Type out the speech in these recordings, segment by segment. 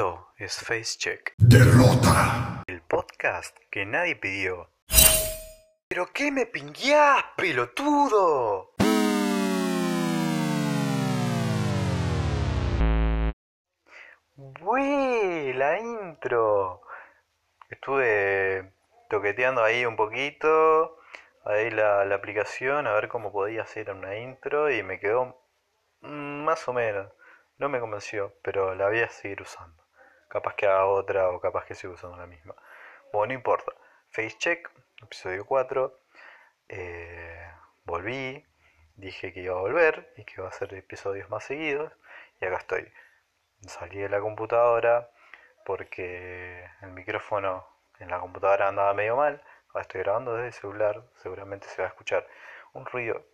Esto es Facecheck, Derrota. el podcast que nadie pidió. ¿Pero qué me pingueás, pelotudo? ¡Bueh! La intro. Estuve toqueteando ahí un poquito, ahí la, la aplicación, a ver cómo podía hacer una intro y me quedó más o menos. No me convenció, pero la voy a seguir usando. Capaz que haga otra o capaz que siga usando la misma. Bueno, no importa. Facecheck, episodio 4. Eh, volví, dije que iba a volver y que iba a hacer episodios más seguidos. Y acá estoy. Salí de la computadora porque el micrófono en la computadora andaba medio mal. Ahora estoy grabando desde el celular. Seguramente se va a escuchar un ruido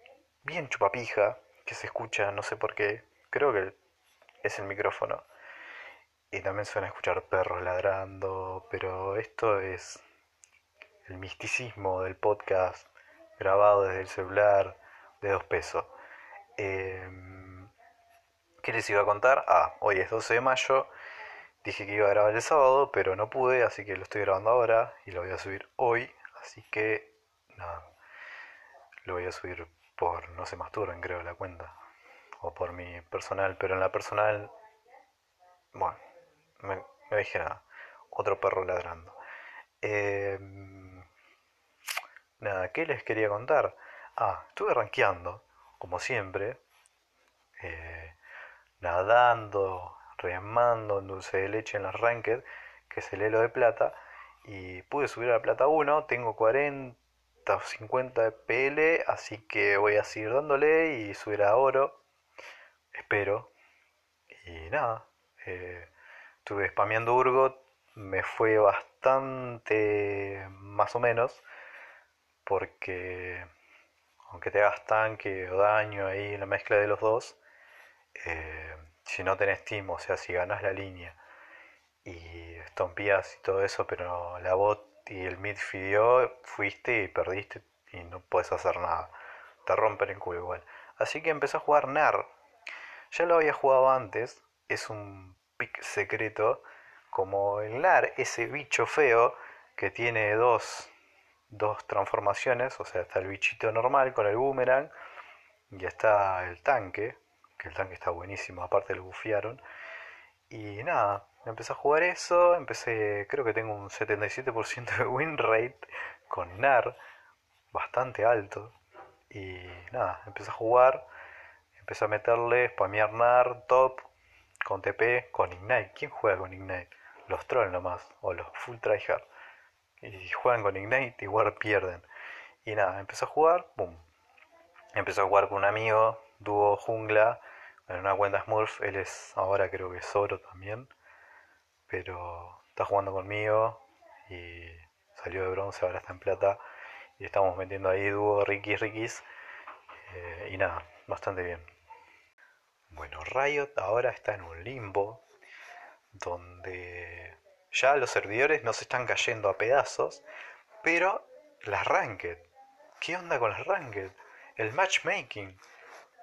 bien chupapija que se escucha, no sé por qué. Creo que es el micrófono. Y también suena escuchar perros ladrando, pero esto es el misticismo del podcast grabado desde el celular de dos pesos. Em, ¿Qué les iba a contar? Ah, hoy es 12 de mayo. Dije que iba a grabar el sábado, pero no pude, así que lo estoy grabando ahora y lo voy a subir hoy. Así que, nada, lo voy a subir por, no se masturben, creo, la cuenta. O por mi personal, pero en la personal, bueno, me, me dije nada. Otro perro ladrando. Em, nada, ¿qué les quería contar? Ah, estuve rankeando, como siempre. eh, nadando, remando en dulce de leche en las ranked, que es el elo de plata. Y pude subir a la plata 1, tengo 40 o 50 de PL, así que voy a seguir dándole y subir a oro. Espero. Y nada, eh, estuve spameando Urgot, me fue bastante más o menos, porque aunque te hagas tanque o daño ahí en la mezcla de los dos, eh, si no tenés team, o sea, si ganas la línea y estompeas y todo eso, pero la bot y el mid fidió, fuiste y perdiste y no puedes hacer nada. Te rompen el culo igual. Así que empecé a jugar Nar. Ya lo había jugado antes, es un pick secreto, como el Nar, ese bicho feo que tiene dos, dos transformaciones, o sea, está el bichito normal con el boomerang y está el tanque, que el tanque está buenísimo, aparte lo bufiaron. Y nada, empecé a jugar eso, empecé, creo que tengo un 77% de win rate con NAR, bastante alto. Y nada, empecé a jugar, empecé a meterle, spamear NAR, top, con TP, con Ignite. ¿Quién juega con Ignite? Los trolls nomás, o los full tryhard. Y juegan con Ignite, igual pierden. Y nada, empecé a jugar, boom. Empecé a jugar con un amigo, dúo jungla, en una cuenta Smurf, él es ahora creo que es oro también, pero está jugando conmigo y salió de bronce, ahora está en plata y estamos metiendo ahí dúo Rikis Rikis eh, y nada, bastante bien. Bueno, Riot ahora está en un limbo donde ya los servidores no se están cayendo a pedazos, pero las ranked, ¿qué onda con las ranked? El matchmaking,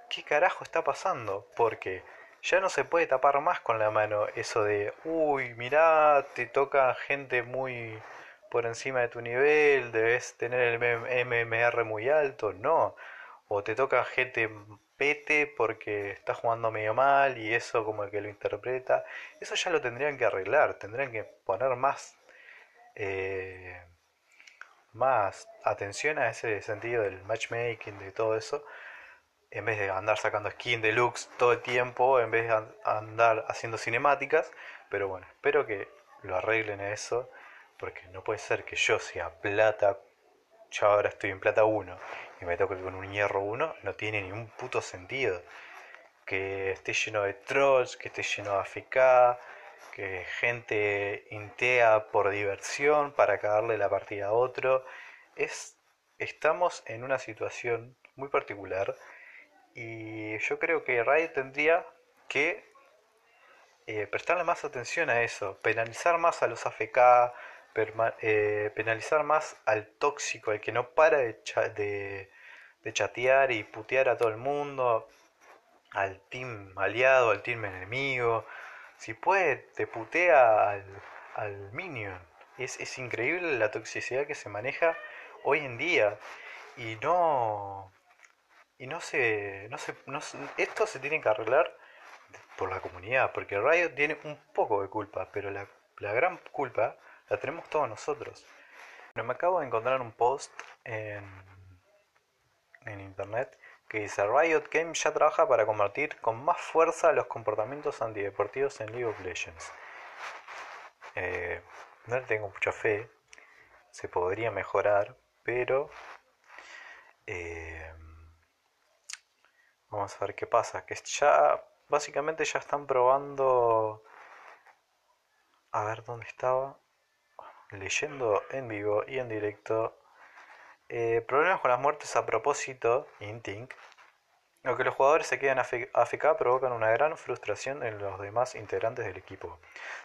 ¿qué carajo está pasando? Porque ya no se puede tapar más con la mano eso de, uy, mirá, te toca gente muy por encima de tu nivel, debes tener el MMR muy alto, no. O te toca gente pete porque está jugando medio mal y eso como el que lo interpreta. Eso ya lo tendrían que arreglar, tendrían que poner más... eh, más atención a ese sentido del matchmaking, de todo eso, en vez de andar sacando skin deluxe todo el tiempo, en vez de an- andar haciendo cinemáticas. Pero bueno, espero que lo arreglen eso, porque no puede ser que yo sea plata, yo ahora estoy en plata 1 y me toque con un hierro 1, no tiene ni un puto sentido. Que esté lleno de trolls, que esté lleno de AFK, que gente intea por diversión para cagarle la partida a otro. Es, estamos en una situación muy particular y yo creo que Riot tendría que eh, prestarle más atención a eso, penalizar más a los AFK, eh, penalizar más al tóxico, al que no para de, cha- de, de chatear y putear a todo el mundo, al team aliado, al team enemigo. Si puede, te putea al, al minion. Es, es increíble la toxicidad que se maneja hoy en día. Y no. Y no se, no se, no Esto se tiene que arreglar por la comunidad. Porque Riot tiene un poco de culpa. Pero la, la gran culpa la tenemos todos nosotros. Bueno, me acabo de encontrar un post en, en internet que dice Riot Games ya trabaja para convertir con más fuerza los comportamientos antideportivos en League of Legends. Eh, no le tengo mucha fe, se podría mejorar, pero eh, vamos a ver qué pasa. Que ya básicamente ya están probando. A ver dónde estaba. Leyendo en vivo y en directo eh, problemas con las muertes a propósito, Intink. Lo que los jugadores se quedan AFK provocan una gran frustración en los demás integrantes del equipo.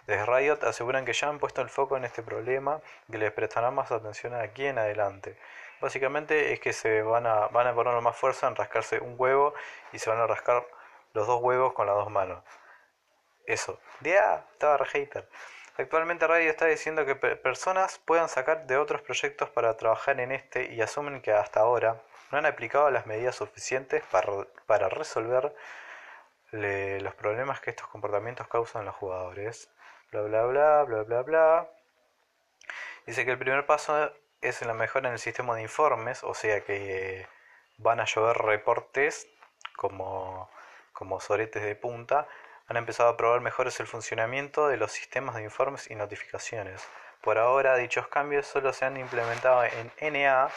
Desde Riot aseguran que ya han puesto el foco en este problema que les prestarán más atención aquí en adelante. Básicamente es que se van a, van a poner más fuerza en rascarse un huevo y se van a rascar los dos huevos con las dos manos. Eso. Ya, estaba re hater. Actualmente Radio está diciendo que personas puedan sacar de otros proyectos para trabajar en este y asumen que hasta ahora no han aplicado las medidas suficientes para, para resolver los problemas que estos comportamientos causan en los jugadores. Bla bla bla bla bla bla. Dice que el primer paso es la mejora en el sistema de informes, o sea que van a llover reportes como, como soretes de punta han empezado a probar mejores el funcionamiento de los sistemas de informes y notificaciones. Por ahora, dichos cambios solo se han implementado en NA.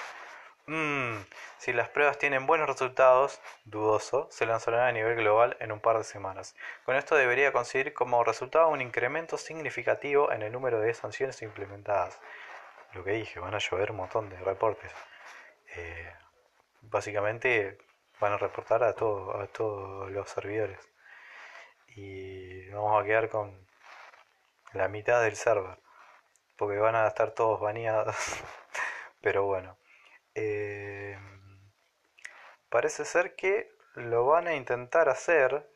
Mm, si las pruebas tienen buenos resultados, dudoso, se lanzarán a nivel global en un par de semanas. Con esto debería conseguir como resultado un incremento significativo en el número de sanciones implementadas. Lo que dije, van a llover un montón de reportes. Eh, básicamente van a reportar a, a todos los servidores y vamos a quedar con la mitad del server porque van a estar todos baneados. Pero bueno eh, parece ser que lo van a intentar hacer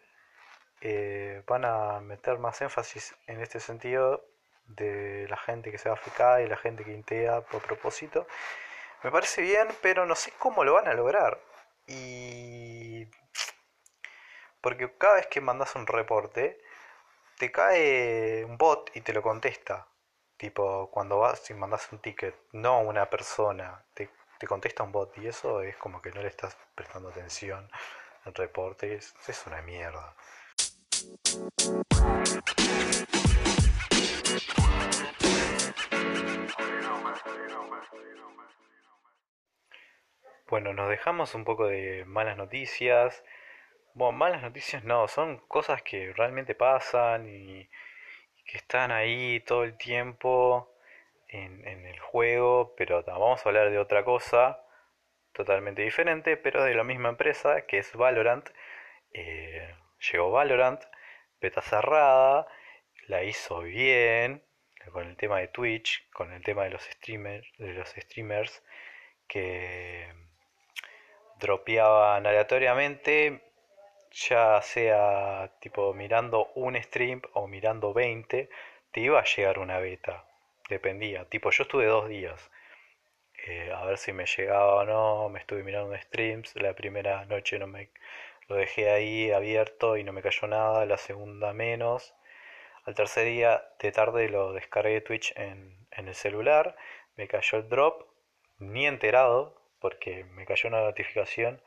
eh, van a meter más énfasis en este sentido de la gente que se va a ficar y la gente que intea por propósito. Me parece bien pero no sé cómo lo van a lograr. Y porque cada vez que mandas un reporte, te cae un bot y te lo contesta. Tipo, cuando vas y mandas un ticket, no una persona, te, contesta un bot y eso es como que no le estás prestando atención al reporte. Es, es una mierda. Bueno, nos dejamos un poco de malas noticias. Bueno, malas noticias no, son cosas que realmente pasan y, que están ahí todo el tiempo en, el juego, pero vamos a hablar de otra cosa totalmente diferente, pero de la misma empresa, que es Valorant. Eh, llegó Valorant, beta cerrada, la hizo bien, con el tema de Twitch, con el tema de los streamers, de los streamers que dropeaban aleatoriamente ya sea tipo mirando un stream o mirando 20, te iba a llegar una beta. Dependía. Tipo, yo estuve dos días. Eh, a ver si me llegaba o no. Me estuve mirando streams. La primera noche no me lo dejé ahí abierto y no me cayó nada. La segunda menos. Al tercer día de tarde lo descargué Twitch en, en el celular. Me cayó el drop. Ni enterado porque me cayó una notificación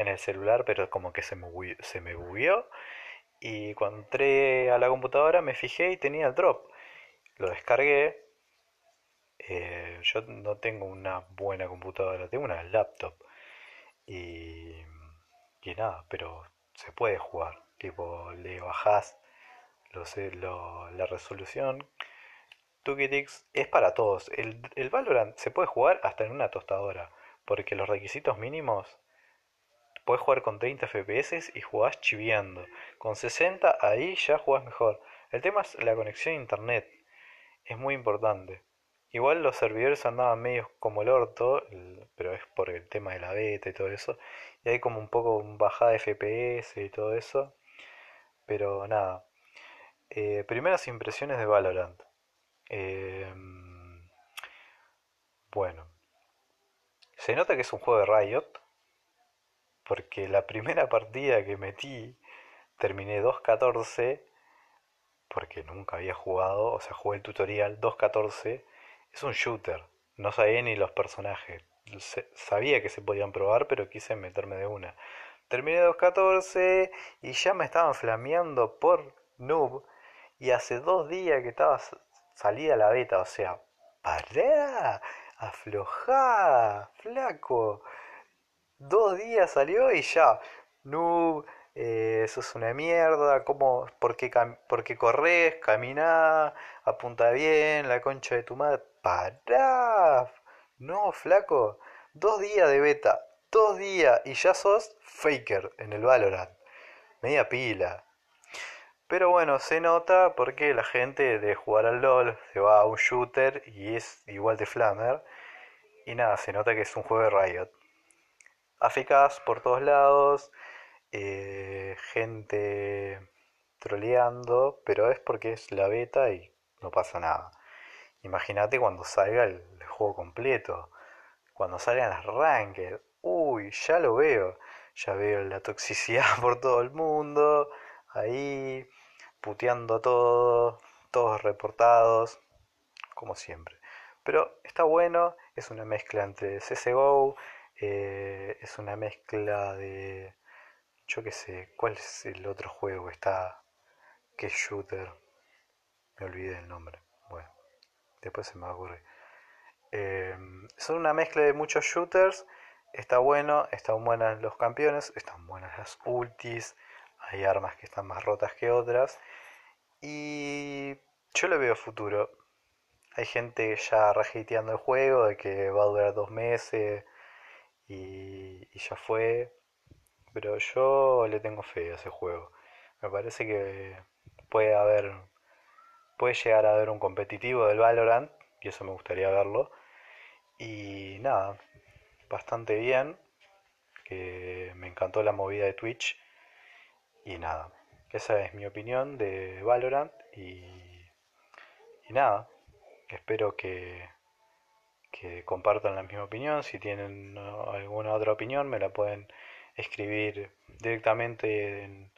en el celular, pero como que se me, se me. Y cuando entré a la computadora me fijé y tenía el drop. Lo descargué. Eh, yo no tengo una buena computadora, tengo una laptop. Y, y nada, pero se puede jugar. Tipo, le bajás lo, la resolución. Tukitix es para todos. El, el Valorant se puede jugar hasta en una tostadora. Porque los requisitos mínimos Puedes jugar con 30 FPS y jugás chiviando. Con 60 ahí ya jugás mejor. El tema es la conexión a internet. Es muy importante. Igual los servidores andaban medio como el orto, pero es por el tema de la beta y todo eso. Y hay como un poco bajada de FPS y todo eso. Pero nada. Eh, primeras impresiones de Valorant. Em, bueno, se nota que es un juego de Riot, porque la primera partida que metí terminé 2.14, porque nunca había jugado, o sea, jugué el tutorial 2.14, es un shooter, no sabía ni los personajes, sabía que se podían probar, pero quise meterme de una. Terminé 2.14 y ya me estaban flameando por noob y hace dos días que estaba salida la beta, o sea, pará, aflojá, flaco. Dos días salió y ya, noob, eh, eso es una mierda, ¿cómo, por, qué, por corres, caminá, apunta bien, la concha de tu madre, pará, no, flaco, dos días de beta, dos días y ya sos faker en el Valorant, media pila. Pero bueno, se nota porque la gente de jugar al LOL se va a un shooter y es igual de Flammer. Y nada, se nota que es un juego de Riot. Eficaz por todos lados, eh, gente troleando, pero es porque es la beta y no pasa nada. Imagínate cuando salga el, juego completo, cuando salgan las ranked, uy, ya lo veo, ya veo la toxicidad por todo el mundo, ahí puteando todo, todos reportados, como siempre. Pero está bueno, es una mezcla entre CSGO, eh, es una mezcla de yo qué sé, ¿cuál es el otro juego que está, que shooter? Me olvidé el nombre. Bueno, después se me ocurre. Eh, son una mezcla de muchos shooters. Está bueno, están buenas los campeones, están buenas las ultis. Hay armas que están más rotas que otras. Y yo le veo futuro. Hay gente ya rejeiteando el juego de que va a durar dos meses y, ya fue. Pero yo le tengo fe a ese juego. Me parece que puede haber. Puede llegar a haber un competitivo del Valorant. Y eso me gustaría verlo. Y nada, bastante bien. Que me encantó la movida de Twitch. Y nada, esa es mi opinión de Valorant. Y, y nada, espero que, que compartan la misma opinión. Si tienen alguna otra opinión, me la pueden escribir directamente en,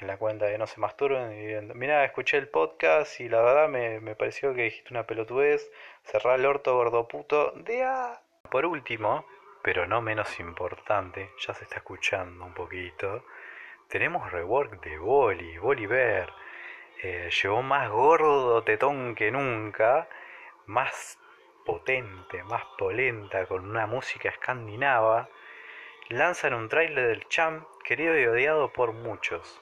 la cuenta de No se masturben. Mira, escuché el podcast y la verdad me, pareció que dijiste una pelotudez, cerrá el orto gordo puto, de a... Por último, pero no menos importante, ya se está escuchando un poquito, tenemos rework de Boli, Boliver, eh, llegó más gordo tetón que nunca, más potente, más polenta, con una música escandinava, lanzan un trailer del Champ querido y odiado por muchos.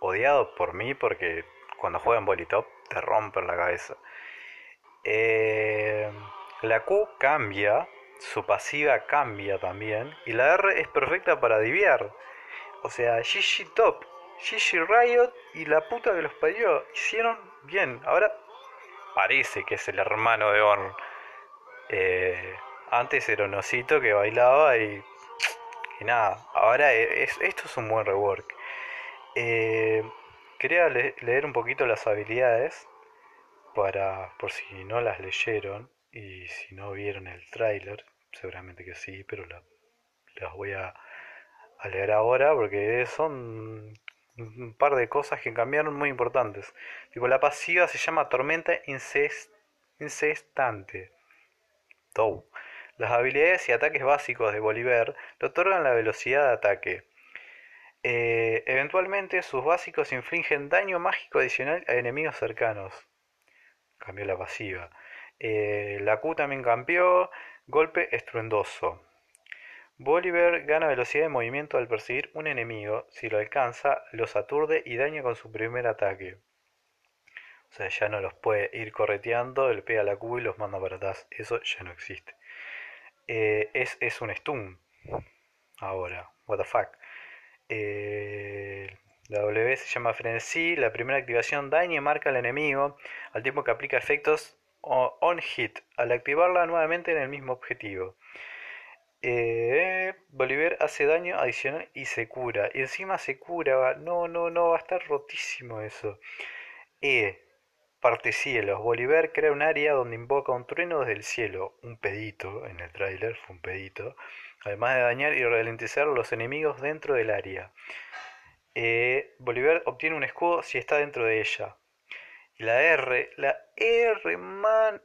Odiado por mí porque cuando juegan Bolitop te rompen la cabeza. Eh, la Q cambia, su pasiva cambia también, y la R es perfecta para diviar. O sea, Gigi Top, Gigi Riot y la puta que los parió hicieron bien. Ahora parece que es el hermano de Orn. Eh, antes era un osito que bailaba y nada, ahora e, esto es un buen rework. Eh, quería leer un poquito las habilidades para por si no las leyeron y si no vieron el tráiler, seguramente que sí, pero las voy a, leer ahora porque son un par de cosas que cambiaron muy importantes. Digo, la pasiva se llama Tormenta Incest, Incestante. Las habilidades y ataques básicos de Bolívar le otorgan la velocidad de ataque. Eh, eventualmente sus básicos infligen daño mágico adicional a enemigos cercanos. Cambió la pasiva. Eh, la Q también cambió. Golpe estruendoso. Bolívar gana velocidad de movimiento al perseguir un enemigo. Si lo alcanza, los aturde y daña con su primer ataque. O sea, ya no los puede ir correteando, le pega la Q y los manda para atrás. Eso ya no existe. Eh, es, es, un stun. Ahora, what the fuck. Eh, la W se llama Frenzy. La primera activación daña y marca al enemigo al tiempo que aplica efectos on hit al activarla nuevamente en el mismo objetivo. Eh, Bolívar hace daño adicional y se cura. Y encima se cura. No, no, no, va a estar rotísimo eso. E. Parte cielos. Bolívar crea un área donde invoca un trueno desde el cielo. Un pedito en el tráiler, fue un pedito. Además de dañar y ralentizar los enemigos dentro del área. Eh, Bolívar obtiene un escudo si está dentro de ella. La R, la R, man.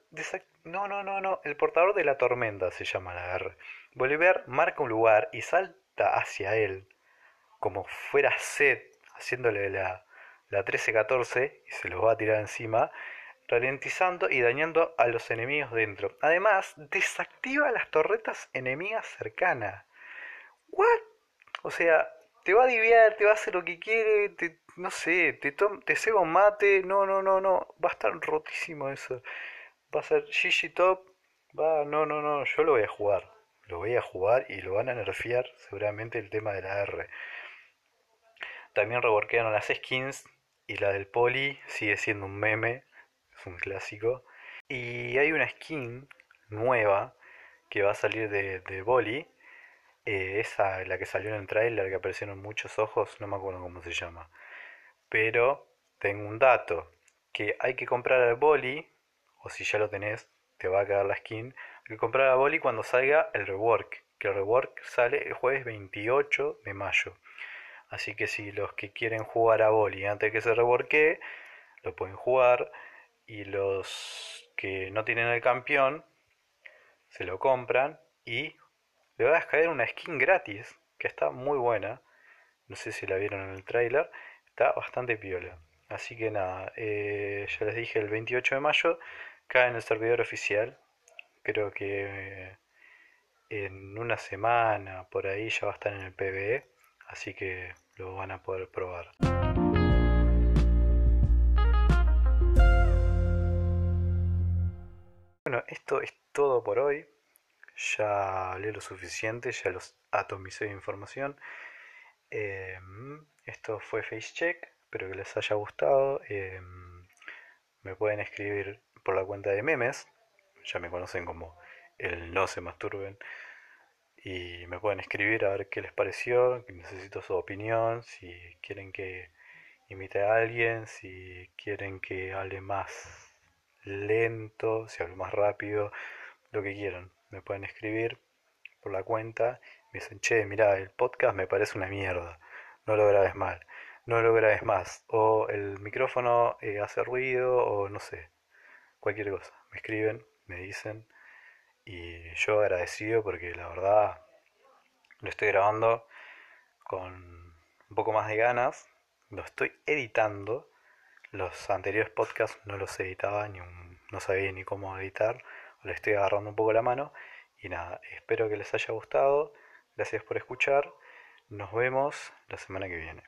No, no, no, no. El portador de la tormenta se llama la R. Bolívar marca un lugar y salta hacia él, como fuera Seth, haciéndole la, la 13-14 y se los va a tirar encima, ralentizando y dañando a los enemigos dentro. Además, desactiva las torretas enemigas cercanas. ¿What? O sea, te va a diviar, te va a hacer lo que quiere, te, no sé, te, te ceba un mate, no, no, no, no, va a estar rotísimo eso. Va a ser Gigi Top, va, no, no, no, yo lo voy a jugar, lo voy a jugar y lo van a nerfear seguramente el tema de la R. También reworkearon las skins y la del poli sigue siendo un meme, es un clásico. Y hay una skin nueva que va a salir de, de Boli eh, esa, la que salió en el trailer, que aparecieron muchos ojos, no me acuerdo cómo se llama. Pero tengo un dato, que hay que comprar al boli, o si ya lo tenés, te va a quedar la skin. Hay que comprar al boli cuando salga el rework, que el rework sale el jueves 28 de mayo. Así que si los que quieren jugar a boli antes que se reworque, lo pueden jugar. Y los que no tienen el campeón, se lo compran y le va a caer una skin gratis, que está muy buena. No sé si la vieron en el trailer. Está bastante piola. Así que nada, eh, ya les dije, el 28 de mayo cae en el servidor oficial. Creo que en una semana por ahí ya va a estar en el PBE. Así que lo van a poder probar. Bueno, esto es todo por hoy ya hablé lo suficiente, ya los atomicé de información. Em, esto fue FaceCheck, espero que les haya gustado. Em, me pueden escribir por la cuenta de memes, ya me conocen como el no se masturben. Y me pueden escribir a ver qué les pareció, necesito su opinión, si quieren que imite a alguien, si quieren que hable más lento, si hable más rápido, lo que quieran me pueden escribir por la cuenta. Me dicen, che, mira, el podcast me parece una mierda. No lo grabes mal. No lo grabes más. O el micrófono eh, hace ruido o no sé. Cualquier cosa. Me escriben, me dicen. Y yo agradecido porque la verdad lo estoy grabando con un poco más de ganas. Lo estoy editando. Los anteriores podcasts no los editaba, ni no sabía ni cómo editar le estoy agarrando un poco la mano. Y nada, espero que les haya gustado. Gracias por escuchar. Nos vemos la semana que viene.